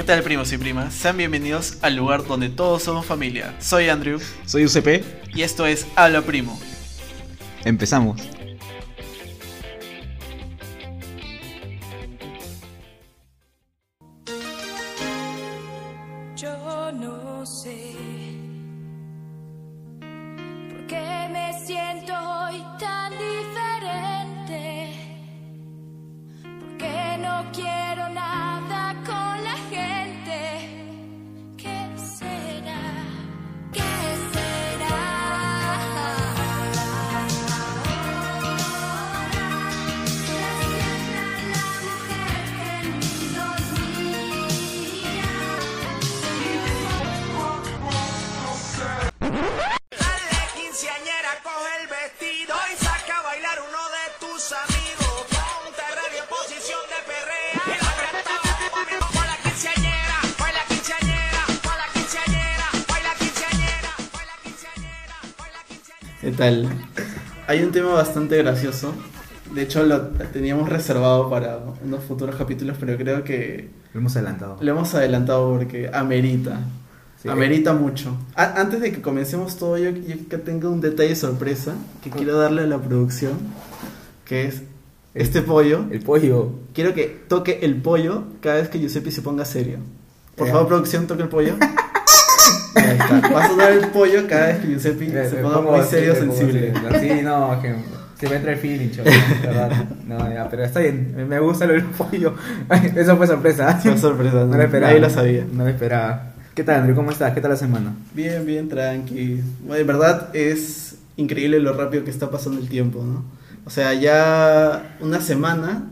¿Qué tal primos y primas? Sean bienvenidos al lugar donde todos somos familia. Soy Andrew Soy UCP. y esto es Habla Primo. Empezamos. ¿Qué tal? Hay un tema bastante gracioso. De hecho, lo teníamos reservado para unos futuros capítulos, pero creo que Lo hemos adelantado. lo hemos adelantado porque amerita. Sí. Amerita mucho. A- antes de que comencemos todo, yo, yo que tengo un detalle sorpresa que quiero darle a la producción, que es este pollo. El pollo. Quiero que toque el pollo cada vez que Giuseppe se ponga serio. Por Ya. favor, producción, toque el pollo. Ahí está. Va a sonar el pollo cada vez que Giuseppe se me ponga muy serio, sensible. Sí, no, que se me entra el feeling, chaval, ¿verdad? No, ya, pero está bien. Me- gusta lo del pollo. Eso fue sorpresa. Fue sorpresa, No lo esperaba. nadie lo sabía. No lo esperaba. ¿Qué tal, Andrew? ¿Cómo estás? ¿Qué tal la semana? Bien, bien, tranqui. Bueno, en verdad es increíble lo rápido que está pasando el tiempo, ¿no? O sea, ya una semana,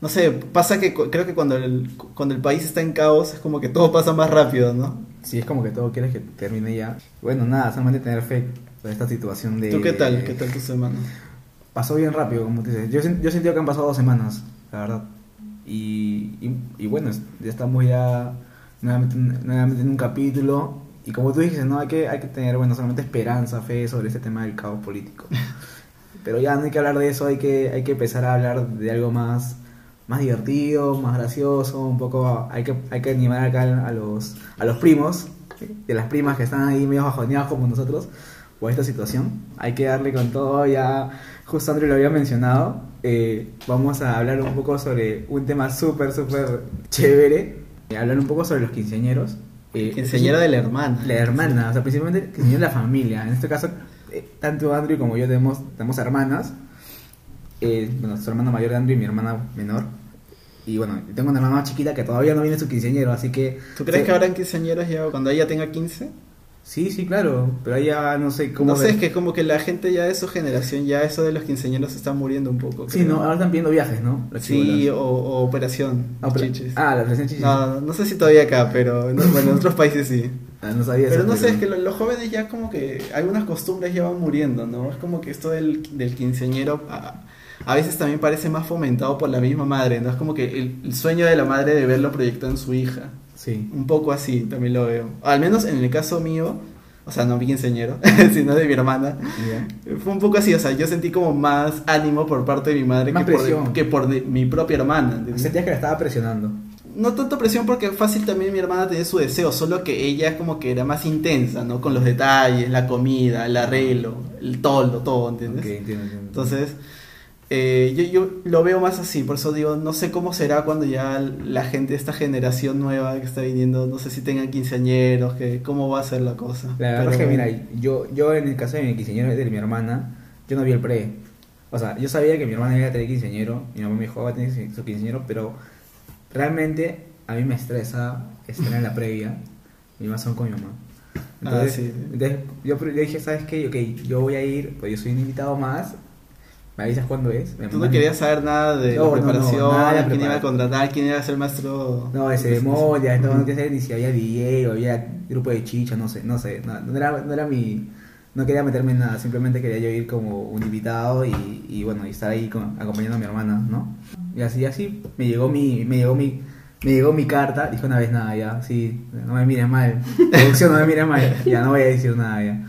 no sé, pasa que creo que cuando el, cuando el país está en caos es como que todo pasa más rápido, ¿no? Sí, es como que todo quieres que termine ya. Bueno, nada, solamente tener fe por esta situación de... ¿Tú qué tal? ¿Qué tal tu semana? Pasó bien rápido, como tú dices. Yo, yo he sentido que han pasado dos semanas, la verdad. Y, y, y bueno, ya estamos ya nuevamente, nuevamente en un capítulo. Y como tú dijiste, ¿no? Hay que, hay que tener, bueno, solamente esperanza, fe sobre este tema del caos político. Pero ya no hay que hablar de eso, hay que, hay que empezar a hablar de algo más, más divertido, más gracioso, un poco... Hay que, hay que animar acá a los, a los primos, de las primas que están ahí medio bajoneados como nosotros, por esta situación. Hay que darle con todo, ya justo Andrew lo había mencionado. eh, vamos a hablar un poco sobre un tema súper, súper chévere. Eh, hablar un poco sobre los quinceañeros. Eh, Quinceañera de la hermana. la hermana, o sea, principalmente quinceañera de la familia. En este caso, eh, tanto Andrew como yo tenemos, tenemos hermanas. Bueno, su hermana mayor de Andrew y mi hermana menor. Y bueno, tengo una hermana más chiquita que todavía no viene su quinceañero, así que... ¿Tú crees Sí. que habrán quinceañeras ya cuando ella tenga 15? Sí, sí, claro, pero ya no sé cómo... No sé, es que como que la gente ya de su generación, ya eso de los quinceañeros se está muriendo un poco. Sí, creo. no, ahora están pidiendo viajes, ¿no? Los Sí, o, o operación. Ah, pero- chichis. Ah, la operación chichis. No, no sé si todavía acá, pero no- bueno, en otros países sí. Ah, no sabía Pero no sé, es que lo- los jóvenes ya como que algunas costumbres ya van muriendo, ¿no? Es como que esto del, del quinceañero a, a veces también parece más fomentado por la misma madre, ¿no? Es como que el, el sueño de la madre de verlo proyectado en su hija. Sí. Un poco así también lo veo. Al menos en el caso mío, o sea, no mi quinceañero, sino de mi hermana. Ya. Fue un poco así, o sea, yo sentí como más ánimo por parte de mi madre que por, que por de- mi propia hermana. ¿entiendes? Sentías que la estaba presionando. No tanto presión porque fácil también mi hermana tenía su deseo, solo que ella como que era más intensa, ¿no? Con los detalles, la comida, el arreglo, el toldo, todo, ¿entiendes? Ok, entiendo, entiendo. Entonces, eh, yo, yo lo veo más así, por eso digo, no sé cómo será cuando ya la gente esta generación nueva que está viniendo, no sé si tengan quinceañeros, que, cómo va a ser la cosa. La verdad Pero es que, mira, yo, yo en el caso de mi quinceañero de mi hermana, yo no vi el pre. O sea, yo sabía que mi hermana iba a tener quinceañero, mi mamá me dijo, va a tener su quinceañero, pero realmente a mí me estresa estar en la previa, y más son con mi mamá. Entonces, Ah, sí. entonces yo, yo dije, ¿sabes qué? Ok, yo voy a ir, pues yo soy un invitado más, me avisas cuándo es. Tú no querías saber nada de No, la no, no, preparación, nada de la quién iba a preparación. contratar, quién iba a ser maestro. No, de ceremonia, no, no quería saber ni si había DJ o había grupo de chicha, no sé, no sé, no, no era, no era mi, no quería meterme en nada, simplemente quería yo ir como un invitado y, y bueno, y estar ahí con- acompañando a mi hermana, ¿no? Y así, así, me llegó mi, me llegó mi, me llegó mi carta, dije una vez nada ya, sí, no me mires mal, producción no me mires mal, ya no voy a decir nada ya.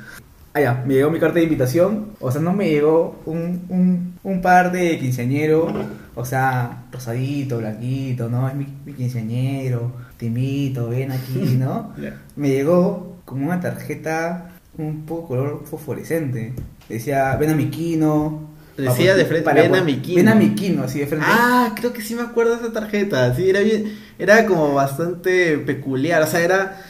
Ah, ya, me llegó mi carta de invitación. O sea, no me llegó un, un, un par de quinceañero. O sea, rosadito, blanquito, ¿no? Es mi, mi quinceañero. te invito, ven aquí, ¿no? Me llegó como una tarjeta un poco color fosforescente. Decía, ven a mi kino. Decía de frente, "Ven a mi kino". Ven a mi kino, así de frente. Ah, creo que sí me acuerdo de esa tarjeta. Sí, era bien, era como bastante peculiar. O sea, era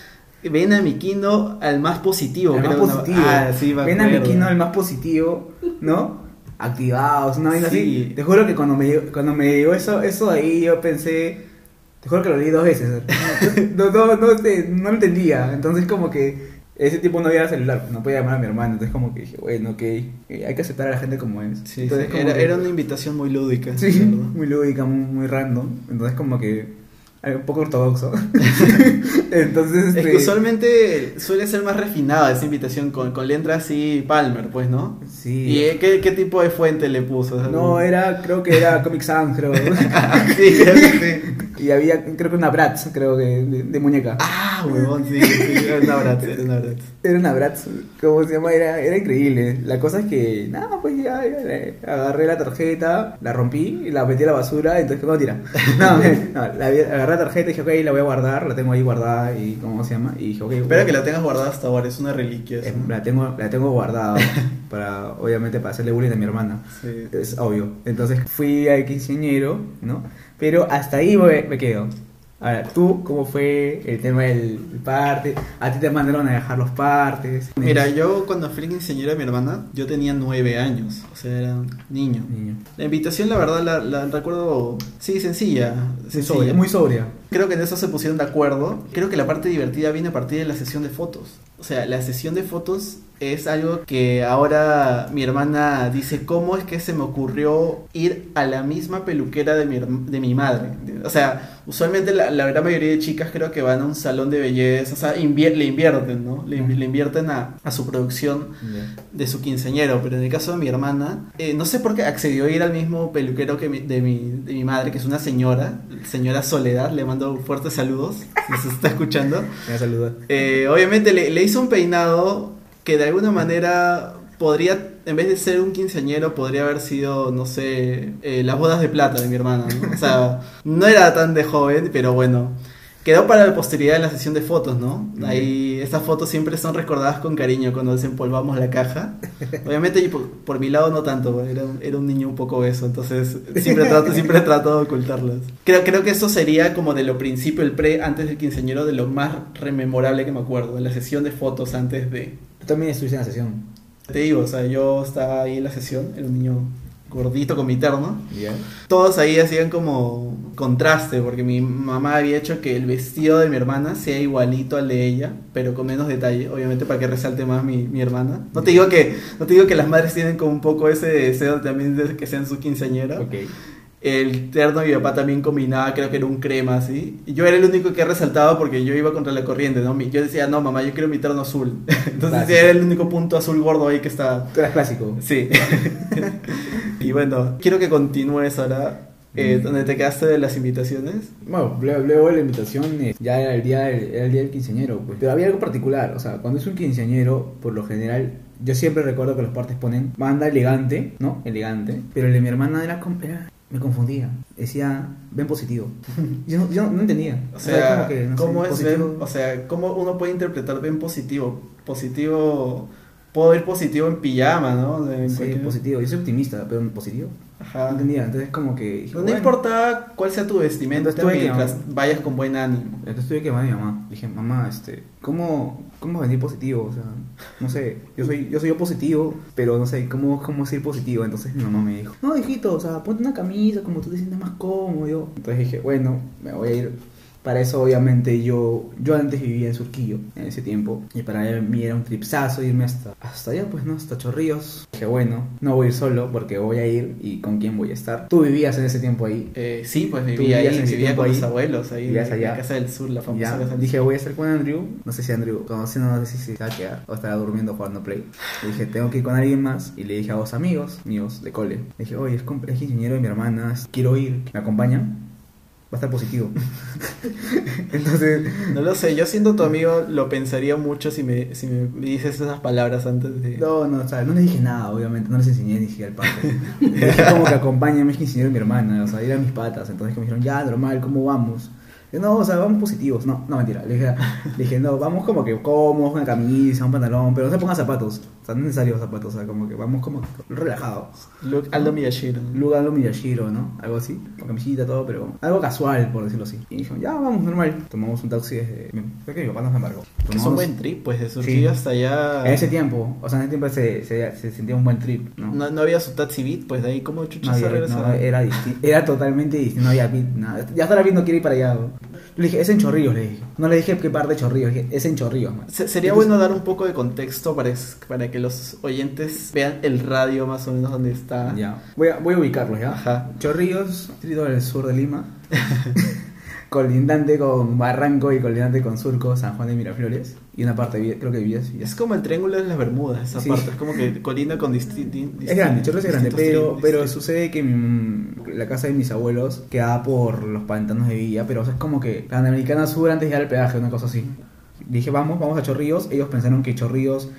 ven a mi kino al más positivo. el más positivo. Ah, sí, Ven a mi kino el más positivo, ¿no? Activados, una vaina Sí. así. Te juro que cuando me, cuando me llegó eso, eso de ahí yo pensé, te juro que lo leí dos veces. No, no, no, sé, no lo entendía. Entonces como que ese tipo no había celular, no podía llamar a mi hermano. Entonces como que dije, bueno, ok, eh, hay que aceptar a la gente como es. Sí, Entonces, sí, como era, que- era una invitación muy lúdica. Sí, muy lúdica, muy, muy random. Entonces como que un poco ortodoxo. Entonces, Es que este, usualmente suele ser más refinada esa invitación con, con letra así Palmer, pues, ¿no? sí. ¿Y eh, qué, qué tipo de fuente le puso? No, era, creo que era Comic Sans, creo. sí, creo que sí. y había, creo que una Bratz, creo que, de, de muñeca. Ah, huevón, sí, sí, era una Bratz, era una Bratz. Era una Bratz, ¿cómo se llama? Era, era increíble. La cosa es que, nada, pues ya, ya, eh, agarré la tarjeta, la rompí y la metí a la basura, entonces, ¿cómo tira? No, no, la, vi- agarré la tarjeta y dije, ok, la voy a guardar, la tengo ahí guardada y, ¿cómo se llama? Y dije, ok, Espero voy- que la tengas guardada hasta ahora, es una reliquia. la tengo, la tengo guardada para, obviamente, para hacerle bullying a mi hermana. Sí. Es obvio. Entonces fui al quinceañero, ¿no? Pero hasta ahí me, me quedo. Ahora, ¿tú cómo fue el tema del parte? ¿A ti te mandaron a dejar los partes? Mira, yo cuando fui quinceañera de mi hermana, yo tenía nueve años, o sea, era un niño. Niño. La invitación, la verdad, la, la recuerdo, sí, sencilla. Sencilla. sobria, muy sobria. Creo que en eso se pusieron de acuerdo. Creo que la parte divertida viene a partir de la sesión de fotos. O sea, la sesión de fotos es algo que ahora mi hermana dice, ¿cómo es que se me ocurrió ir a la misma peluquera de mi, de mi madre? O sea, usualmente la, la gran mayoría de chicas creo que van a un salón de belleza, o sea, invier- le invierten, ¿no? Le, invi- le invierten a, a su producción de su quinceañero, pero en el caso de mi hermana, eh, no sé por qué accedió a ir al mismo peluquero que mi- de, mi, de mi madre, que es una señora, señora Soledad, le mando fuertes saludos, si se está escuchando. Me saluda. Eh, obviamente le, le hizo un peinado que de alguna manera podría, en vez de ser un quinceañero, podría haber sido, no sé, eh, las bodas de plata de mi hermana, ¿no? O sea, no era tan de joven, pero bueno. Quedó para la posteridad en la sesión de fotos, ¿no? Ahí estas fotos siempre son recordadas con cariño cuando desempolvamos la caja. Obviamente por, por mi lado no tanto, era, un- era un niño un poco obeso, entonces siempre trato, siempre trato de ocultarlas. Creo, creo que eso sería como de lo principio, el pre, antes del quinceañero, de lo más rememorable que me acuerdo, de la sesión de fotos antes de... Tú también estuviste en la sesión. Te digo, o sea, yo estaba ahí en la sesión, era un niño gordito con mi terno. Todos ahí hacían como contraste, porque mi mamá había hecho que el vestido de mi hermana sea igualito al de ella, pero con menos detalle, obviamente para que resalte más mi, mi hermana. No te digo que no te digo que las madres tienen como un poco ese deseo también de que sean su quinceañera. Ok. El terno de mi papá también combinaba, creo que era un crema así. Y yo era el único que resaltaba porque yo iba contra la corriente, ¿no? Yo decía, no, mamá, yo quiero mi terno azul. Entonces Clásico. era el único punto azul gordo ahí que estaba. Tú eras clásico. Sí. y bueno, quiero que continúes ahora eh, Mm. donde te quedaste de las invitaciones. Bueno, luego, de la invitación eh, ya era el día del, era el día del quinceañero, pues. Pero había algo particular, o sea, cuando es un quinceañero, por lo general, yo siempre recuerdo que los partes ponen banda elegante, ¿no? Elegante. Pero el de mi hermana era, era- me confundía. Decía, ven positivo. Yo, no- yo no entendía. O sea, como que, no sé, ¿cómo es positivo. o sea, cómo uno puede interpretar bien positivo? Positivo, puedo ir positivo en pijama, ¿no? En Sí, cualquier- positivo. Yo soy optimista, pero positivo. No Ajá. entendía. Entonces, como que. No, bueno. importa cuál sea tu vestimenta, Entonces que mientras llamar. vayas con buen ánimo. Entonces tuve que llamar a mi mamá. Dije, mamá, este, ¿cómo, cómo venir positivo? O sea, no sé, yo soy yo soy yo positivo, pero no sé, ¿cómo, cómo ser positivo? Entonces mi mamá me dijo, no, hijito, o sea, ponte una camisa como tú te sientes más cómodo. Entonces dije, bueno, me voy a ir. Para eso, obviamente, yo yo antes vivía en Surquillo, en ese tiempo. Y para mí era un tripsazo irme hasta, hasta allá, pues, ¿no? Hasta Chorrillos. Dije, bueno, no voy a ir solo porque voy a ir y con quién voy a estar. Tú vivías en ese tiempo ahí. Eh, sí, pues ¿Tú vivía ahí, en vivía con ahí? mis abuelos, ahí Vivías en allá. la Casa del Sur, la famosa Ya, Casa del dije, Sur. voy a estar con Andrew. No sé si Andrew, conociendo, no sé si se va a quedar o estará durmiendo jugando Play. Le dije, tengo que ir con alguien más. Y le dije a dos amigos míos de cole. Le dije, oye, es, es ingeniero de mi hermana, quiero ir. ¿Me acompañan? Va a estar positivo. Entonces, No lo sé, yo siendo tu amigo lo pensaría mucho si me, si me dices esas palabras antes de... no, no, o sea, no les dije nada, obviamente. No les enseñé ni siquiera el parte. Le dije como que acompáñame, es que de mi hermana. O sea, eran mis patas. Entonces, que me dijeron, ya, normal, ¿cómo vamos? No, o sea, vamos positivos. No, no, mentira. Le dije, le dije, no, vamos como que cómodos, una camisa, un pantalón, pero no se pongan zapatos. O sea, no es necesario zapatos, o sea, como que vamos como relajados. Luke Aldo Miyashiro. Lugar lo Miyashiro, ¿no? Algo así, con camisita, todo, pero algo casual, por decirlo así. Y dijo, ya, vamos, normal. Tomamos un taxi desde... Creo que mi papá nos embarcó. Es un buen trip, pues de Surquillo Sí. hasta allá. En ese tiempo, o sea, en ese tiempo se, se, se sentía un buen trip, ¿no? No, no había su taxi beat, pues de ahí como chucha No se había- regresa. no, era, era totalmente distinto, no había beat, nada. Ya la beat no quiere ir para allá. Le dije, es en Chorrillos, le dije. No le dije qué parte de Chorrillos, le dije, es en Chorrillos, man. Sería Entonces- bueno dar un poco de contexto para, es- para que los oyentes vean el radio más o menos donde está. Ya. Voy a, voy a ubicarlos, ¿ya? Ajá. Chorrillos, distrito del sur de Lima. colindante con Barranco y colindante con Surco, San Juan de Miraflores. Y una parte, de creo que de Villas. Es como el triángulo de las Bermudas, esa Sí. parte. Es como que colinda con distintos. Es grande, Chorrillos es grande, pero, pero su sucede que mi- la casa de mis abuelos quedaba por los pantanos de Villa, pero o sea, es como que la Panamericana Sur antes de llegar al peaje, una cosa así. Dije, vamos, vamos a Chorrillos. Ellos pensaron que Chorrillos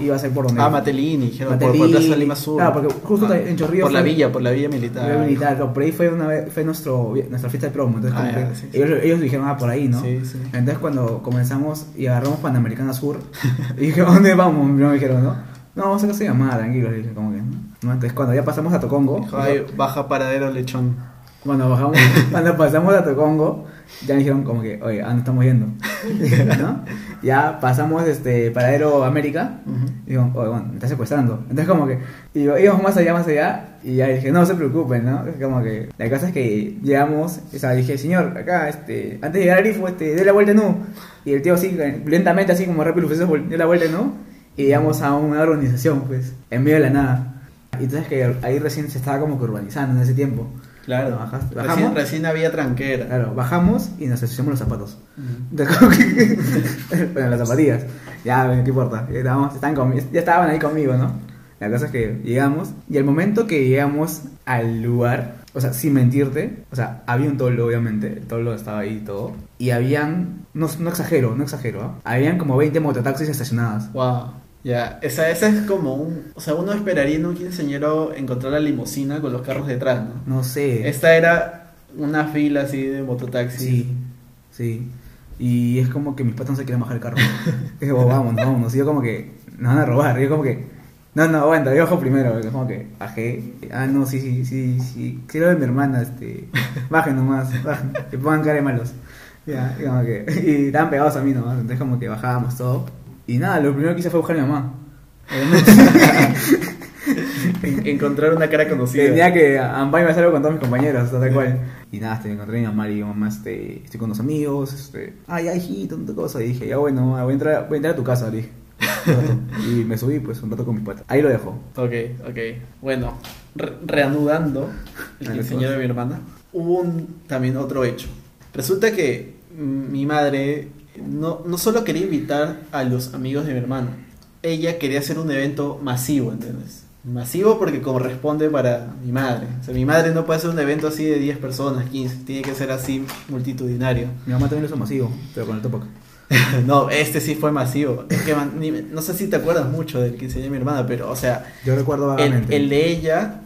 iba a ser por donde. Ah, Matelini, dijeron, por, por Matelini. Plaza Lima Sur. Claro, porque justo en Chorrillos Por la villa, por la villa militar. Fue militar, claro, por ahí fue una vez, fue nuestro, nuestra fiesta de promo, entonces Ah, como ya, que sí, sí. ellos, ellos dijeron, ah, por ahí, ¿no? Sí. Entonces cuando comenzamos y agarramos Panamericana Sur, y dije, ¿a dónde vamos? No me dijeron, ¿no? No, vamos a casa de llamada, tranquilo, le dije, como que, ¿no? ¿no? Entonces cuando ya pasamos a Tocongo, Dijo, "Ay, baja paradero lechón. cuando bajamos, cuando pasamos a Tocongo, ya me dijeron como que, oye, ¿a dónde estamos yendo? ¿No? Ya pasamos este paradero América, y digo, oye, bueno, me está secuestrando. Entonces como que, y digo, íbamos más allá, más allá, y ya dije, no se preocupen, ¿no? Es como que, la cosa es que llegamos, o sea, dije, señor, acá, este, antes de llegar al Grifo, este, dé la vuelta no. Y el tío así, lentamente, así como rápido dio la vuelta no. Y llegamos a una organización, pues, en medio de la nada. Y entonces que ahí recién se estaba como que urbanizando en ese tiempo. Claro, Bajas- recién, bajamos. recién había tranquera. Claro, bajamos y nos ensuciamos los zapatos. Bueno, las zapatillas. Ya, bueno, ¿qué importa? Ya, conmi- ya estaban ahí conmigo, ¿no? La cosa es que llegamos y el momento que llegamos al lugar, o sea, sin mentirte, o sea, había un tolo, obviamente, el tolo estaba ahí y todo, y habían, no, no exagero, no exagero, ¿ah? habían como 20 mototaxis estacionadas. Wow. Ya, esa, esa es como un... O sea, uno esperaría en un quinceañero encontrar la limusina con los carros detrás, ¿no? No sé. Esta era una fila así de mototaxis. Sí, sí. Y es como que mis patas no se quieren bajar el carro. Dije, "Oh, vámonos, vámonos. Y yo como que, nos van a robar. Y yo como que, no, no, aguanta, yo bajo primero. Y como que bajé. Ah, no, sí, sí, sí, sí. Quiero de mi hermana, este. Bajen nomás, bajen. Que pongan cara de malos. Ya, y como que, y estaban pegados a mí nomás. Entonces como que bajábamos todo. Y nada, lo primero que hice fue buscar a mi mamá. En- encontrar una cara conocida. Tenía que Ambay me algo con todos mis compañeros, tal cual. Y nada, este, encontré a mi mamá y digo, mamá, este, estoy con unos amigos, este, ay, ay, hijito, tanta cosa. Y dije, ya bueno, mamá, voy a entrar, voy a entrar a tu casa, le dije. Y me subí, pues, un rato con mi pata. Ahí lo dejo. Ok, ok. Bueno, re- reanudando el quinceañero de mi hermana, hubo un, también otro hecho. Resulta que mm, mi madre no, no solo quería invitar a los amigos de mi hermana, ella quería hacer un evento masivo, ¿entiendes? Masivo porque corresponde para mi madre. O sea, mi madre no puede hacer un evento así de 10 personas, 15, tiene que ser así multitudinario. Mi mamá también lo hizo masivo, pero con el topac. no, este sí fue masivo. Es que man- ni- no sé si te acuerdas mucho del quinceañero de mi hermana, pero, o sea, Yo recuerdo el, vagamente. el de ella,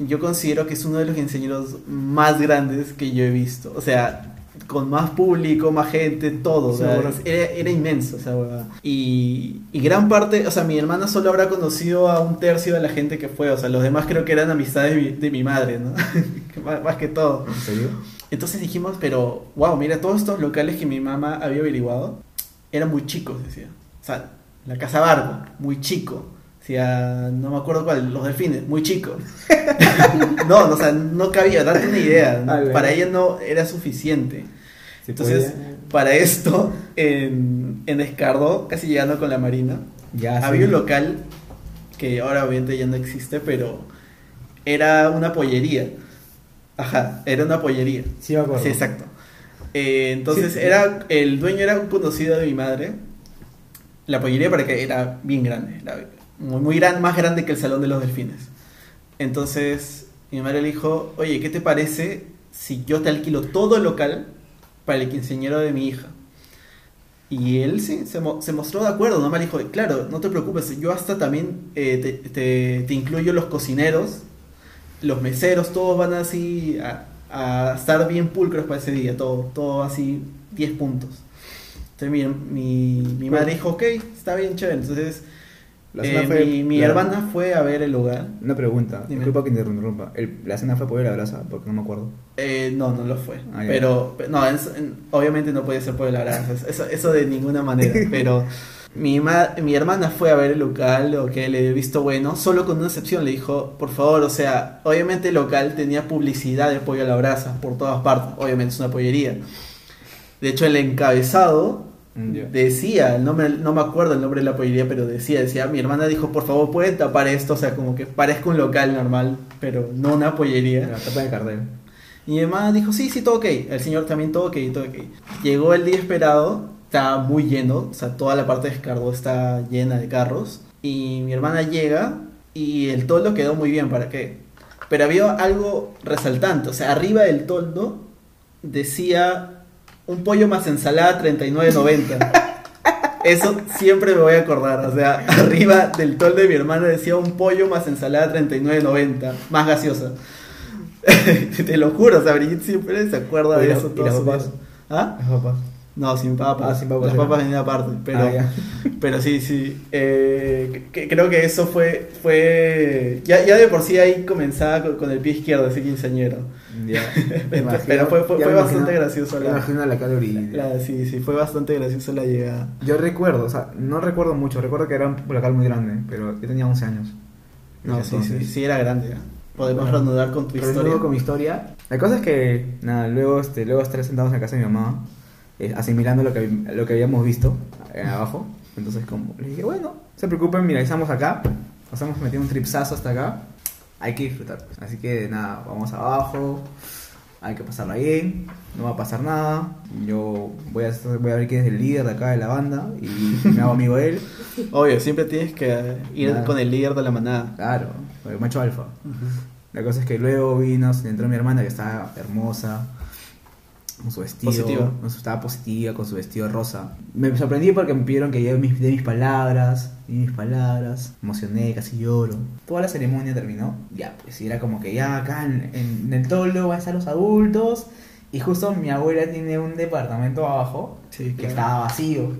yo considero que es uno de los quinceañeros más grandes que yo he visto. O sea, con más público, más gente, todo. Sí, bueno. era, era inmenso esa huevada. Y, y gran parte, o sea, mi hermana solo habrá conocido a un tercio de la gente que fue. O sea, los demás creo que eran amistades de mi, de mi madre, ¿no? más, más que todo. ¿En serio? Entonces dijimos, pero, wow, mira, todos estos locales que mi mamá había averiguado eran muy chicos, decía. O sea, la Casa Barco, muy chico. No me acuerdo cuál, los delfines, muy chicos. no, o sea, no cabía, darte una idea. ¿no? Ah. Para ella no era suficiente. Entonces, podía. para esto, en, en Escardó, casi llegando con la Marina, Ya, sí. había un local que ahora obviamente ya no existe, pero era una pollería. Ajá, era una pollería. Sí, me acuerdo. Sí, exacto. Eh, entonces, Sí. era el dueño era un conocido de mi madre. La pollería para que era bien grande, era muy, muy gran, más grande que el salón de los delfines. Entonces, mi madre le dijo, oye, ¿qué te parece si yo te alquilo todo el local para el quinceañero de mi hija? Y él sí, se, mo- se mostró de acuerdo, nomás le dijo, claro, no te preocupes, yo hasta también eh, te incluyo los cocineros, los meseros, todos van así a, a estar bien pulcros para ese día, todo, todo así, 10 puntos. Entonces mi, mi, mi madre dijo, ok, está bien chévere. Entonces La eh, cena fue- mi, mi la- hermana fue a ver el lugar. Una pregunta, Dime. disculpa que te interrumpa. El- la cena fue por la brasa, porque no me acuerdo. Eh, no, no lo fue. Ah, pero, pe- no, es- en- obviamente no podía ser por el abrazo. Eso, eso de ninguna manera. Pero mi, ma- mi hermana fue a ver el local, lo que le he visto bueno, solo con una excepción. Le dijo, por favor, o sea, obviamente el local tenía publicidad de pollo a la brasa por todas partes. Obviamente es una pollería. De hecho, el encabezado Mm, ya. decía, el nombre, no me acuerdo el nombre de la pollería, pero decía, decía, mi hermana dijo, por favor, pueden tapar esto, o sea, como que parezca un local normal, pero no una pollería. La tapa de cartel. Y mi hermana dijo, sí, sí, todo ok. El señor también todo ok, todo ok. Llegó el día esperado, estaba muy lleno, o sea, toda la parte de Escardó está llena de carros. Y mi hermana llega y el toldo quedó muy bien, ¿para qué? Pero había algo resaltante, o sea, arriba del toldo decía un pollo más ensalada 39.90. Eso siempre me voy a acordar, o sea, arriba del toldo de mi hermana decía un pollo más ensalada 39.90, más gaseosa. Te lo juro, o sea, Brigitte siempre se acuerda de ¿y eso. las toda su papas? vida. ¿Ah? Papas. No, sin papas. Ah, sin papas Las papas venían aparte, pero, Ah, ya. pero sí, sí. Eh, que- creo que eso fue, fue ya, ya de por sí ahí comenzaba con, con el pie izquierdo ese quinceañero. Ya. Pero Me fue- fue- bastante imagino- gracioso la- imagino la caloría. La- sí, sí, fue bastante graciosa la llegada. Yo recuerdo, o sea, no recuerdo mucho, recuerdo que era un local muy grande, pero yo tenía 11 años. No, sí, sí, sí, era grande. Podemos Bueno, reanudar con tu historia. con mi historia. La cosa es que, nada, luego, este, luego estar sentados en la casa de mi mamá, eh, asimilando lo que, lo que habíamos visto eh, abajo. Entonces, como, le dije, bueno, no se preocupen, mira, estamos acá, nos hemos metido un tripsazo hasta acá, hay que disfrutar. pues. Así que, nada, vamos abajo, hay que pasarla bien, no va a pasar nada. Yo voy a, voy a ver quién es el líder de acá de la banda y me hago amigo de él. Obvio, siempre tienes que ir con el líder de la manada. Claro, el macho alfa. La cosa es que luego vino, entró mi hermana que estaba hermosa, con su vestido. Positiva. con su- estaba positiva, con su vestido rosa. Me sorprendí porque me pidieron que yo mis, de mis palabras, mis palabras, me emocioné, casi lloro. Toda la ceremonia terminó, ya, pues y era como que ya acá en, en el toldo van a estar los adultos. Y justo mi abuela tiene un departamento abajo Sí, que estaba vacío.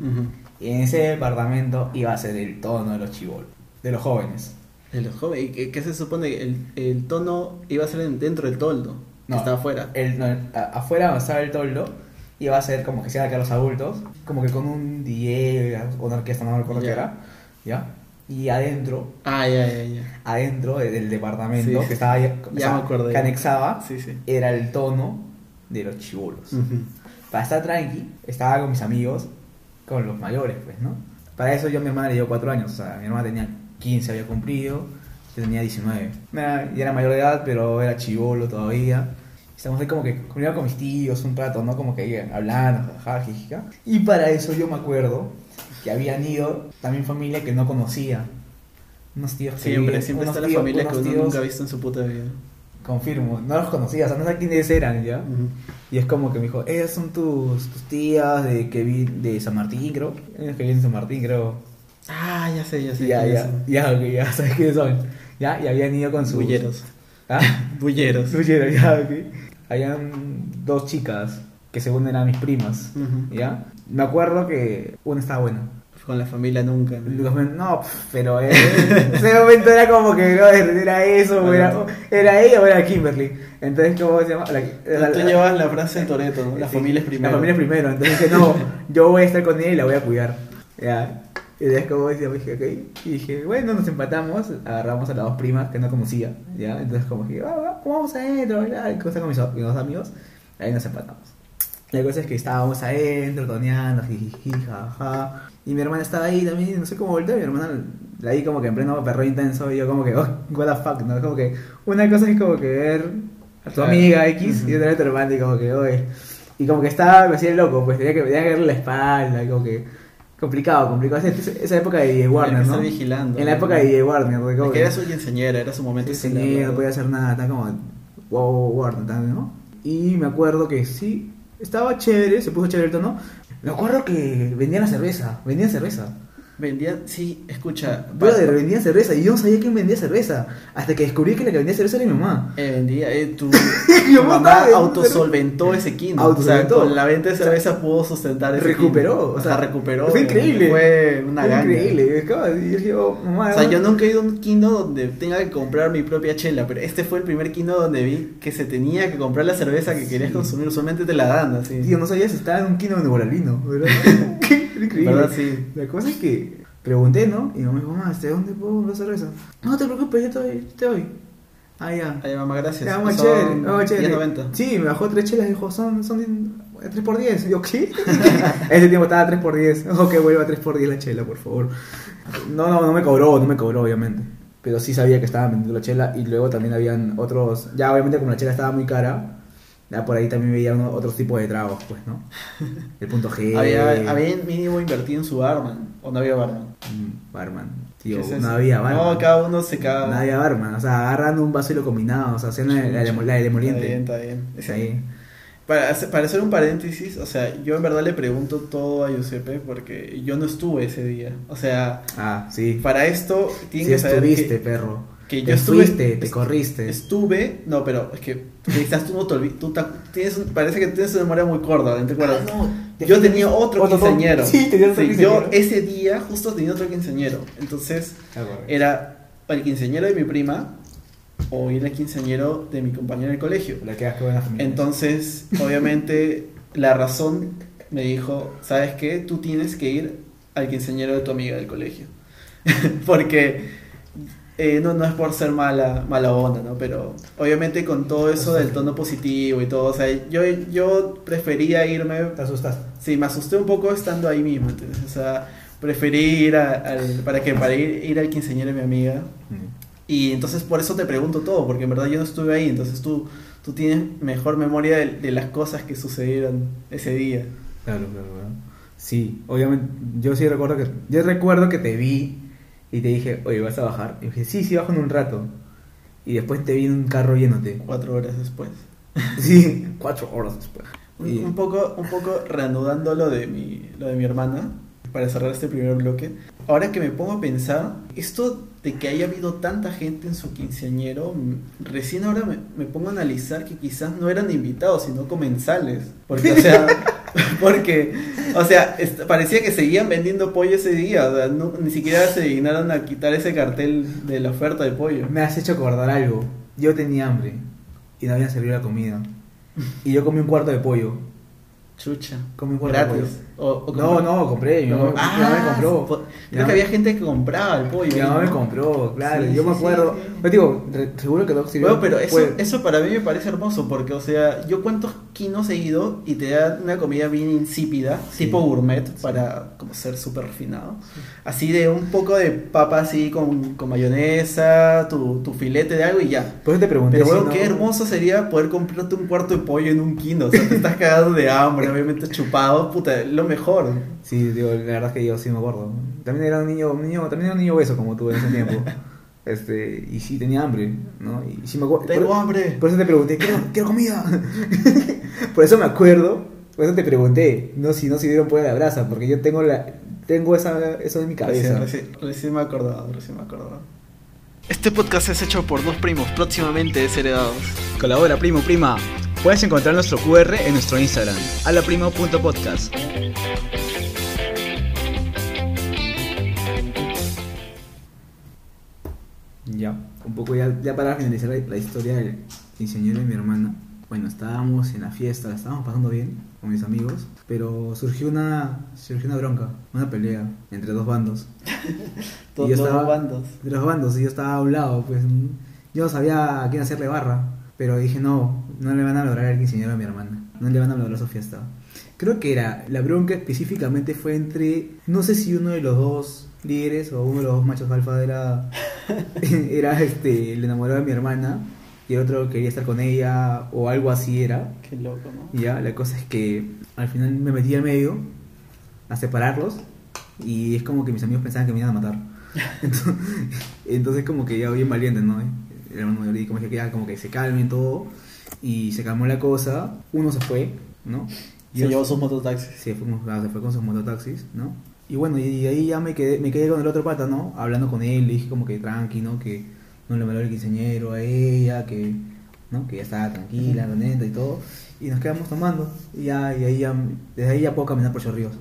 Y en ese departamento iba a ser el tono de los chivolos, de los jóvenes. De los jóvenes. ¿Y qué, qué se supone? El, el tono iba a ser en- dentro del toldo. No. Que estaba afuera. El, no, a- afuera donde estaba el toldo iba a ser como que se iban a los adultos, como que con un DJ o una orquesta, no me acuerdo qué era, ¿ya? Y adentro, Ah, ya, ya, ya. adentro de- del departamento Sí. que estaba o Ya sea, me acordé. que anexaba, Sí, sí. era el tono de los chivolos. Ujú. Para estar tranqui, estaba con mis amigos, con los mayores, pues, ¿no? Para eso yo a mi hermana le dio 4 años, o sea, mi hermana tenía 15, había cumplido, yo tenía 19. Era- ya era mayor de edad, pero era chivolo todavía. Estamos ahí como que iba con mis tíos un rato, ¿no? Como que ahí hablando, jajaja, jijija. Y para eso yo me acuerdo que habían ido también familia que no conocía. Unos tíos que Siempre, siempre está la tíos- familia que uno tíos- nunca ha visto en su puta vida. Confirmo, no los conocía, o sea, no sé quiénes eran, ¿ya? Y es como que me dijo, ellas son tus, tus tías de que vi de San Martín, creo. Que viven en San Martín, creo. Ah, ya sé, ya sé. ya, ya, son. ya, ok, ya sabes quiénes son. Ya, y habían ido con sus... Bulleros. ¿Ah? Bulleros. Bulleros, ya, ok. Habían dos chicas que según eran mis primas. ¿ya? Me acuerdo que una estaba buena. Con la familia nunca. ¿no? Pero eh, en ese momento era como que no, era eso, o era, era ella o era Kimberly. Entonces, ¿cómo se llama? La- la- Tú llevas la frase de Toreto, ¿no? La Sí, familia es primero. La familia es primero. Entonces dije, no, yo voy a estar con ella y la voy a cuidar. Ya. Y después como decía, dije, ok. Y dije, bueno, nos empatamos, agarramos a las dos primas que no conocía. Ya. Entonces como que, ah, va, vamos adentro, bailar, cosa con mis, con mis dos amigos. Ahí nos empatamos. La cosa es que estábamos adentro, toneando, jiji, jaja. Y mi hermana estaba ahí también, no sé cómo volteó. Mi hermana la vi como que en pleno perro intenso. Y yo, como que, oh, what the fuck, ¿no? Como que, una cosa es como que ver a tu amiga X y otra vez a tu hermana, y como que, oye. Y como que estaba, me hacía loco, pues tenía que, tenía que verle la espalda, y como que. Complicado, complicado. Esa, esa época de DJ Warner, ¿no? vigilando, En la época de DJ Warner, porque Es como que era su quinceañera, era su momento señor, ¿no? podía hacer nada, está como wow, tal, ¿no? Y me acuerdo que sí, estaba chévere, se puso chévere el tono. Me acuerdo que vendían la cerveza, vendían cerveza. Vendían, sí, escucha. Brother, vendía cerveza y yo no sabía quién vendía cerveza. Hasta que descubrí que la que vendía cerveza era mi mamá. Eh, vendía, eh, tu, Mi tu mamá autosolventó ese kino. Autosolventó. O sea, con la venta de cerveza pudo sustentar ese Recuperó, o sea, recuperó. Fue increíble. Fue una Fue ganga. increíble. Acaba de- Y yo digo, mamá. O sea, yo nunca he ido a un kino donde tenga que comprar mi propia chela, pero este fue el primer kino donde vi que se tenía que comprar la cerveza que querías consumir. Usualmente te la dan así. Tío, no sabía si estaba en un kino de Nuevo ¿verdad? ¿Verdad? Sí. La cosa es que pregunté, ¿no? Y mamá dijo, mamá, ¿este dónde puedo comprar cerveza? No te preocupes, yo te doy, te doy. Ah, ya. Ay, mamá, gracias. Ya, Son chévere, vamos chévere. 10.90. Sí, me bajó tres chelas y dijo, son, son 3 por 10 Yo, ¿qué? Ese tiempo estaba 3 por 10 Ojo que vuelva 3 por 10 la chela, por favor. No, no, no me cobró, no me cobró, obviamente. Pero sí sabía que estaban vendiendo la chela y luego también habían otros. Ya, obviamente, como la chela estaba muy cara, ya por ahí también veía uno- otros tipos de tragos, pues, ¿no? El punto G. Había, había mínimo invertido en su barman. O no había barman. Mm, Barman. Tío, ¿Qué es no había barman. No, cada uno se caga. No había barman. O sea, agarrando un vaso y lo combinaban. O sea, hacían la, la, demo- la Está demoliente. bien, está bien. Es ahí. Para, hacer- para hacer un paréntesis, o sea, yo en verdad le pregunto todo a Giuseppe porque yo no estuve ese día. O sea, Ah, sí. para esto tienen Sí que saber estuviste, que, perro. Que Te yo estuve. fuiste, te corriste. Estuve, no, pero es que quizás tú no te olvidas. Tú ta- tienes, un- parece que tienes una memoria muy corta, ¿no te acuerdas? Ah, no. Yo tenía otro Otro- quinceañero. Sí, tenías otro Sí, quinceañero. Yo ese día justo tenía otro quinceañero. Entonces Ah, era el quinceañero de mi prima o era el quinceañero de mi compañero del colegio. La que familia. Entonces, obviamente, la razón me dijo, ¿sabes qué? Tú tienes que ir al quinceañero de tu amiga del colegio. Porque eh, no, no es por ser mala, mala onda, ¿no? Pero obviamente con todo eso del tono positivo y todo, o sea, yo, yo prefería irme, Te asustaste. sí, me asusté un poco estando ahí mismo, ¿entiendes? O sea, preferí ir a- al, para que para ir, ir al quinceañero de mi amiga y entonces por eso te pregunto todo, porque en verdad yo no estuve ahí, entonces tú, tú tienes mejor memoria de, de las cosas que sucedieron ese día. Claro, claro, claro. Sí, obviamente, yo sí recuerdo que, yo recuerdo que te vi y te dije, oye, ¿vas a bajar? Y dije, sí, sí, bajo en un rato. Y después te vi en un carro yéndote. Cuatro horas después. Sí, cuatro horas después. Un, Y- un poco, un poco reanudando lo de mi, lo de mi hermana, para cerrar este primer bloque. Ahora que me pongo a pensar, esto de que haya habido tanta gente en su quinceañero, recién ahora me, me pongo a analizar que quizás no eran invitados, sino comensales. Porque, o sea, porque, o sea, parecía que seguían vendiendo pollo ese día, o sea, no- ni siquiera se dignaron a quitar ese cartel de la oferta de pollo. Me has hecho acordar algo. Yo tenía hambre y no habían servido la comida. Y yo comí un cuarto de pollo. Chucha. Comí un cuarto de pollo. O- o No, no, compré. Mi mamá, mi mamá me Ah, compró. Creo mamá- que había gente que compraba el pollo. Mi mamá ¿no? me compró, claro. Sí, yo me sí, acuerdo. sí. Yo digo, seguro que no sirvió. Bueno, pero eso, eso para mí me parece hermoso porque, o sea, yo cuántos quinos he ido y te dan una comida bien insípida, Sí. tipo gourmet, para como ser súper refinado. Así de un poco de papa así con, con mayonesa, tu, tu filete de algo y ya. Por eso te pregunté. Pero si bueno, no- qué hermoso sería poder comprarte un cuarto de pollo en un quino. O sea, te estás cagado de hambre, obviamente chupado, puta, lo mejor. Sí, digo, la verdad es que yo sí me acuerdo. También era un niño, un niño, también era un niño beso como tú en ese tiempo. Este, y sí tenía hambre, ¿no? Y sí me acuerdo. Tengo por, hambre. por eso te pregunté, quiero, quiero comida. por eso me acuerdo, por eso te pregunté, no si no se dieron por la brasa, porque yo tengo la tengo esa eso en mi cabeza. Recién, recién, recién me he acordado, recién me he acordado. Este podcast es hecho por dos primos próximamente desheredados. Colabora, primo, prima. Puedes encontrar nuestro QR en nuestro Instagram, alaprimo.podcast. Ya, un poco ya, ya para finalizar la, la historia del quinceañero de mi hermana. Bueno, estábamos en la fiesta, la estábamos pasando bien con mis amigos, pero surgió una surgió una bronca, una pelea entre dos bandos. Todos los estaba- bandos. De los bandos, y yo estaba a un lado, pues mm, yo no sabía a quién hacerle barra, pero dije no, no le van a lograr el quinceañero a mi hermana, no le van a lograr su fiesta. Creo que era, la bronca específicamente fue entre, no sé si uno de los dos líderes o uno de los dos machos alfa era, era este, el enamorado de mi hermana y el otro quería estar con ella o algo así era. Qué loco, ¿no? Ya, la cosa es que al final me metí al medio a separarlos y es como que mis amigos pensaban que me iban a matar. Entonces, entonces como que ya bien valiente, ¿no? El hermano mayor y como que ya como que se calmen todo y se calmó la cosa. Uno se fue, ¿no? Se llevó sus mototaxis. Sí, fuimos- ah, se fue con sus mototaxis, ¿no? Y bueno, y ahí ya me quedé, me quedé con el otro pata, ¿no? Hablando con él, le dije como que tranqui, ¿no? Que no le valora el quinceañero a ella, que, ¿no? Que ya estaba tranquila, contenta y todo. Y nos quedamos tomando. Y ya, y ahí ya, desde ahí ya puedo caminar por Chorrillos.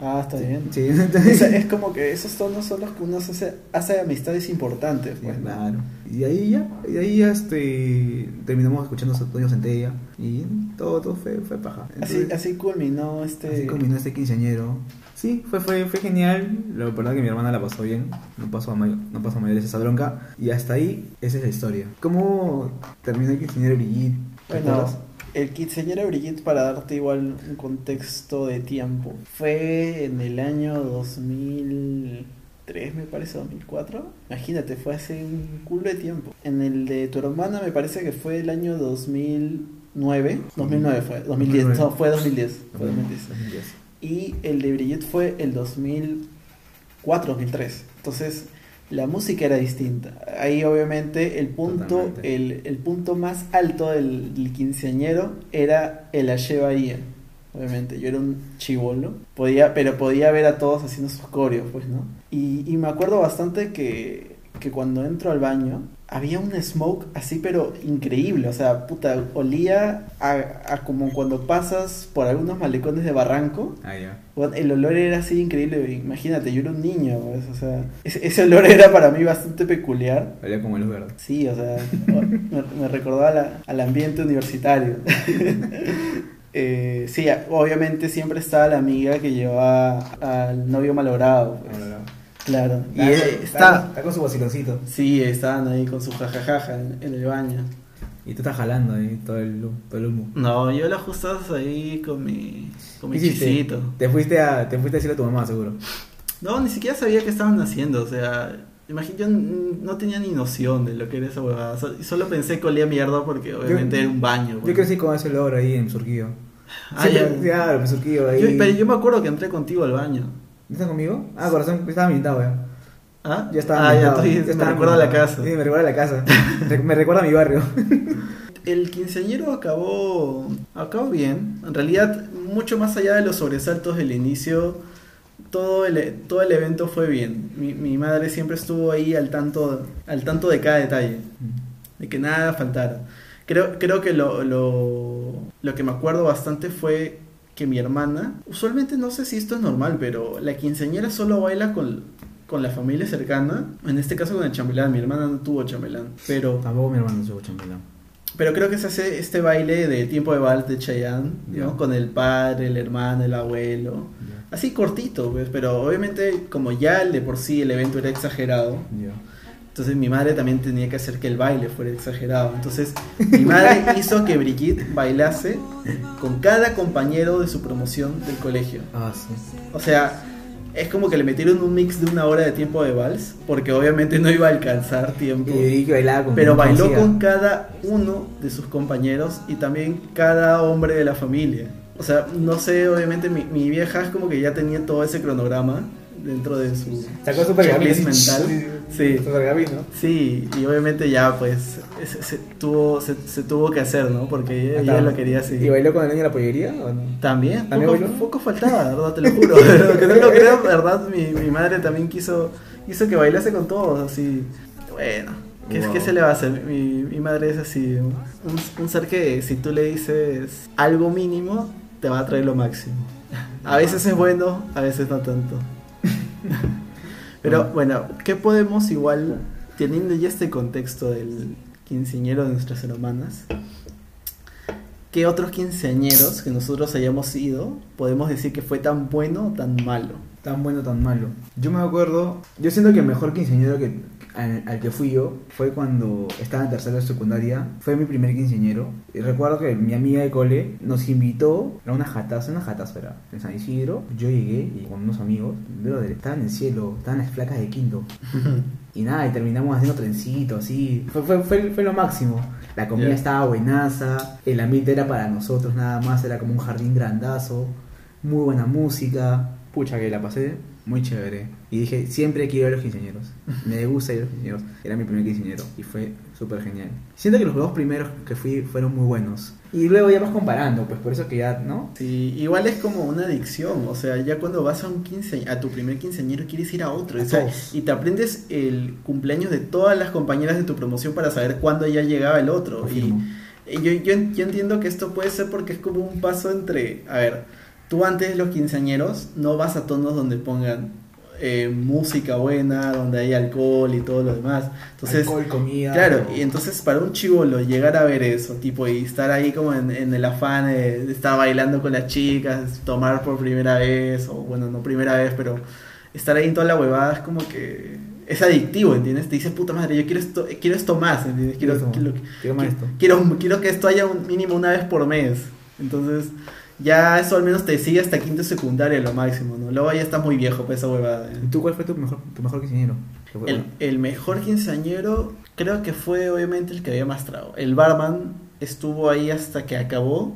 Ah, está bien. Sí, Es, es como que esos tonos son los que uno hace, hace amistades importantes, pues, ¿no? Claro. Y ahí ya, y ahí ya este, terminamos escuchando Antonio Centella y todo, todo fue, fue paja. Así, Entonces, así culminó este... así combinó este quinceañero. Sí, fue, fue, fue genial. La verdad que mi hermana la pasó bien. No pasó a, may- no pasó a mayores esa bronca. Y hasta ahí, esa es la historia. ¿Cómo terminó el quinceañero? ¿Te Bueno, el quinceañero Brigitte, para darte igual un contexto de tiempo, fue en el año 2003, me parece, 2004. Imagínate, fue hace un culo de tiempo. En el de tu hermana me parece que fue el año 2009. 2009 fue, 2010, no, fue 2010. Fue 2010. 2010. Y el de Brigitte fue el 2004, 2003. Entonces, la música era distinta. Ahí obviamente el punto, el, el punto más alto del, del quinceañero era el Aye Bahía. Obviamente, yo era un chivolo, podía, pero podía ver a todos haciendo sus coreos, pues, ¿no? Y, y me acuerdo bastante que, que cuando entro al baño, había un smoke así, pero increíble. O sea, puta, olía a, a como cuando pasas por algunos malecones de barranco. Ah, ya. El olor era así increíble, imagínate, yo era un niño, pues, o sea, ese, ese olor era para mí bastante peculiar. Valía como luz verde. Sí, o sea, me, me recordaba la- al ambiente universitario. Eh, sí, obviamente siempre estaba la amiga que llevaba al novio malogrado, pues, claro. Y está, está, está con su vaciloncito. sí, estaban ahí con su jajajaja en, en el baño. Y tú estás jalando ahí todo el, todo el humo. No, yo la ajustas ahí con mi, con mi chisito. Te fuiste a, te fuiste a decirle a tu mamá, seguro. No, ni siquiera sabía qué estaban haciendo, o sea, imagínate, yo no tenía ni noción de lo que era esa huevada, so- solo pensé que olía mierda porque obviamente Yo- era un baño. Yo pues. crecí con ese olor ahí en Surquillo. Ah, Siempre- ya. Claro, en Surquillo ahí. Yo- pero yo me acuerdo que entré contigo al baño. ¿Estás conmigo? Ah, corazón, estaba ambientado ya. ¿Ah? Ya estaba Ah, ya me estaba recuerda a la casa. Sí, me recuerda a la casa. Re- me recuerda a mi barrio. El quinceañero acabó, acabó bien, en realidad mucho más allá de los sobresaltos del inicio, todo el, todo el evento fue bien. Mi, mi madre siempre estuvo ahí al tanto, al tanto de cada detalle. de que nada faltara. Creo, creo que lo, lo, lo que me acuerdo bastante fue que mi hermana, usualmente no sé si esto es normal, pero la quinceañera solo baila con, con la familia cercana, en este caso con el chambelán, mi hermana no tuvo chambelán, pero, Tampoco mi hermano se chambelán. pero creo que se hace este baile de tiempo de vals de Chayanne, con el padre, el hermano, el abuelo, así cortito, pues, pero obviamente como ya de por sí el evento era exagerado. Entonces mi madre también tenía que hacer que el baile fuera exagerado. Entonces mi madre hizo que Brigitte bailase con cada compañero de su promoción del colegio. Ah, sí. O sea, es como que le metieron un mix de una hora de tiempo de vals, porque obviamente no iba a alcanzar tiempo. Y bailaba con Pero bailó con cada uno de sus compañeros y también cada hombre de la familia. O sea, no sé, obviamente mi, mi vieja es como que ya tenía todo ese cronograma dentro de su Sacó su mental. Sí. Sí. Su pergamino. Sí, y obviamente ya pues se, se tuvo, se, se tuvo que hacer, ¿no? Porque ella, lo quería así. ¿Y bailó con el niño de la pollería o no? También, ¿También poco, faltaba, ¿verdad? Te lo juro. Que no lo creo, ¿verdad? Mi, mi madre también quiso, quiso que bailase con todos, así. Bueno, ¿qué, es- Wow. ¿qué se le va a hacer? Mi, mi madre es así, un, un ser que si tú le dices algo mínimo, te va a traer lo máximo. A veces es bueno, a veces no tanto. Pero bueno, ¿qué podemos igual, teniendo ya este contexto del quinceañero de nuestras hermanas, qué otros quinceañeros que nosotros hayamos ido podemos decir que fue tan bueno o tan malo? Tan bueno, tan malo. Yo me acuerdo, yo siento que el mejor quinceañero que, al, al que fui yo fue cuando estaba en tercero de secundaria. Fue mi primer quinceañero. Y recuerdo que mi amiga de cole nos invitó a una jataza, una jataza era, en San Isidro. Yo llegué y con unos amigos, brother, estaban en el cielo, estaban las placas de quinto. Y nada, y terminamos haciendo trencito, así. Fue, fue, fue, fue lo máximo. La comida Ya. estaba buenaza, el ambiente era para nosotros nada más, era como un jardín grandazo, muy buena música. Pucha, que la pasé muy chévere. Y dije, siempre quiero ir a los quinceañeros. Me gusta ir a los quinceañeros. Era mi primer quinceañero y fue súper genial. Siento que los dos primeros que fui fueron muy buenos. Y luego ya vas comparando, pues por eso que ya, ¿no? Sí, igual es como una adicción, o sea, ya cuando vas a un quince, a tu primer quinceañero quieres ir a otro, A o sea, y te aprendes el cumpleaños de todas las compañeras de tu promoción para saber cuándo ya llegaba el otro. Y, Confirmo. y yo, yo, yo entiendo que esto puede ser porque es como un paso entre, a ver, tú antes de los quinceañeros no vas a tonos donde pongan eh, música buena, donde hay alcohol y todo lo demás. Entonces, Alcohol, comida. Claro, o- y entonces para un chivolo llegar a ver eso, tipo, y estar ahí como en, en el afán de, de estar bailando con las chicas, tomar por primera vez, o bueno, no primera vez, pero estar ahí en toda la huevada es como que es adictivo, ¿entiendes? Te dice, puta madre, yo quiero esto, quiero esto más, ¿entiendes? Quiero, Quiero quiero, Quiero más esto. quiero, quiero que esto haya un mínimo una vez por mes. Entonces, ya eso al menos te sigue hasta quinto secundaria lo máximo, ¿no? Luego ya estás muy viejo para esa huevada. ¿eh? ¿Y tú cuál fue tu mejor, tu mejor quinceañero? El, el mejor quinceañero creo que fue obviamente el que había más trago. El barman estuvo ahí hasta que acabó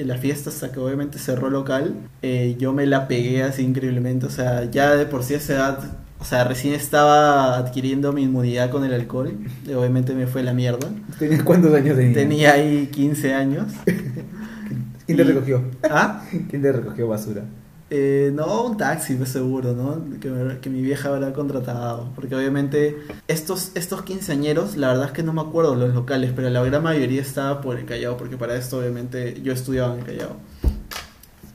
en la fiesta, hasta que obviamente cerró local. Eh, yo me la pegué así increíblemente, o sea, ya de por sí a esa edad, o sea, recién estaba adquiriendo mi inmunidad con el alcohol. obviamente me fue la mierda. ¿Tenías cuántos años tenías? Tenía ahí 15 años. ¿Quién te recogió? ¿Ah? ¿Quién te recogió basura? Eh, no, un taxi, pues, seguro, ¿no? Que, me- que mi vieja habrá contratado. Porque obviamente estos, estos quinceañeros, la verdad es que no me acuerdo los locales, pero la gran mayoría estaba por el Callao, porque para esto obviamente yo estudiaba en el Callao.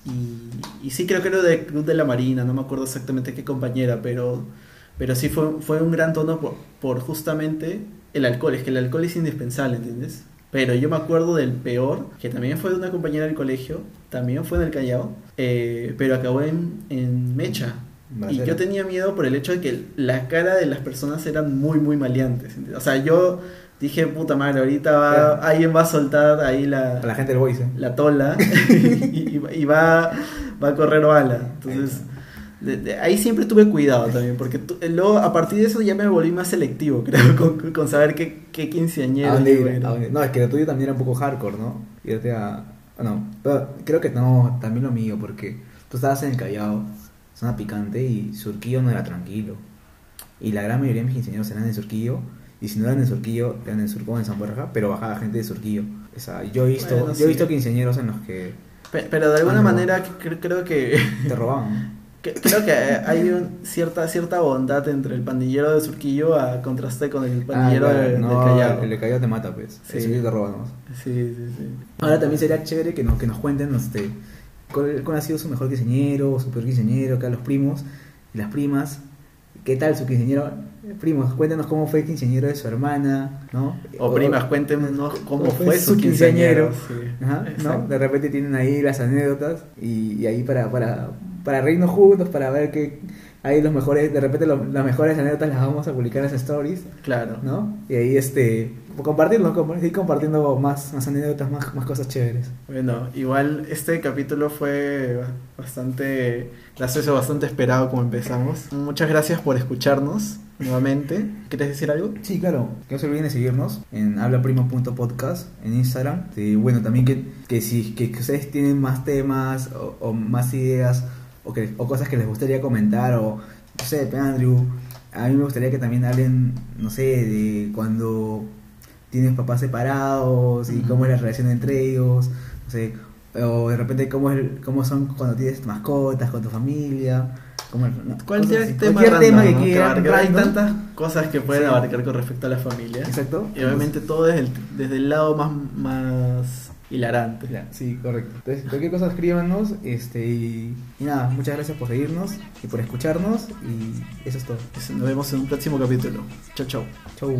Y, y sí creo que era de Club de la Marina, no me acuerdo exactamente qué compañera, pero, pero sí fue, fue un gran tono por, por justamente el alcohol. Es que el alcohol es indispensable, ¿entiendes? Pero yo me acuerdo del peor, que también fue de una compañera del colegio, también fue en el Callao, eh, pero acabó en, en Mecha. Y yo tenía miedo por el hecho de que la cara de las personas eran muy, muy maleantes. ¿entiendes? O sea, yo dije, puta madre, ahorita va, Claro. alguien va a soltar ahí la, A la gente del Voice, ¿eh? la tola y, y- y va, va a correr bala. Entonces, de- de- ahí siempre tuve cuidado también, porque tu- luego a partir de eso ya me volví más selectivo, creo, con, con saber qué, qué quinceañero ¿A dónde yo ir? era. ¿A dónde? No, es que lo tuyo también era un poco hardcore, ¿no? Irte a... ah, No, pero creo que no, también lo mío, porque tú estabas en el Callao, zona picante, y Surquillo no era tranquilo. Y la gran mayoría de mis quinceañeros eran de Surquillo, y si no eran de Surquillo, eran de Surco en San Borja, pero bajaba gente de Surquillo. O sea, yo he visto, Bueno, yo sí. he visto quinceañeros en los que Pe- Pero de alguna Ah, no. manera cre- creo que te robaban. Que- Creo que hay un- cierta cierta bondad entre el pandillero de Surquillo a contraste con el pandillero Ah, claro, de, no, del Callao. El de Callao te mata, pues. Sí. El te roba nomás. Sí, sí, sí. Ahora también sería chévere que nos, que nos cuenten este, cuál, cuál ha sido su mejor quinceañero, su peor quinceañero, acá los primos y las primas. ¿Qué tal su quinceañero? Primos, cuéntenos cómo fue el quinceañero de su hermana, ¿no? O primas, cuéntenos cómo fue su quinceañero. sí. Ajá, ¿no? Exacto. De repente tienen ahí las anécdotas y, y ahí para, para, para reírnos juntos, para ver que hay los mejores, de repente lo- las mejores anécdotas las vamos a publicar en las stories. Claro. ¿no? Y ahí este compartirlo, compa- ir compartiendo más, más anécdotas, más, más cosas chéveres. Bueno, igual este capítulo fue bastante gracioso, bastante esperado como empezamos. Muchas gracias por escucharnos nuevamente. ¿Quieres decir algo? Sí, claro. Que no se olviden de seguirnos en hablaprimo.podcast en Instagram. Y bueno, también que, que si que, que ustedes tienen más temas o, o más ideas o, que, o cosas que les gustaría comentar o, no sé, Andrew, a mí me gustaría que también hablen, no sé, de cuando tienes papás separados y cómo es la relación entre ellos, no sé, o de repente cómo, es, cómo son cuando tienes mascotas con tu familia. Cómo, no, Cualquier así. tema, Cualquier tema random, que ¿no? quieran. abarcar. Hay tantas cosas que pueden Sí. abarcar con respecto a la familia. Exacto. Y obviamente todo desde el, desde el lado más, más hilarante. Ya, sí, correcto. Entonces, cualquier cosa escríbanos. Este, y, y nada, muchas gracias por seguirnos y por escucharnos. Y eso es todo. Nos vemos en un próximo capítulo. Chau, chau. Chau. La.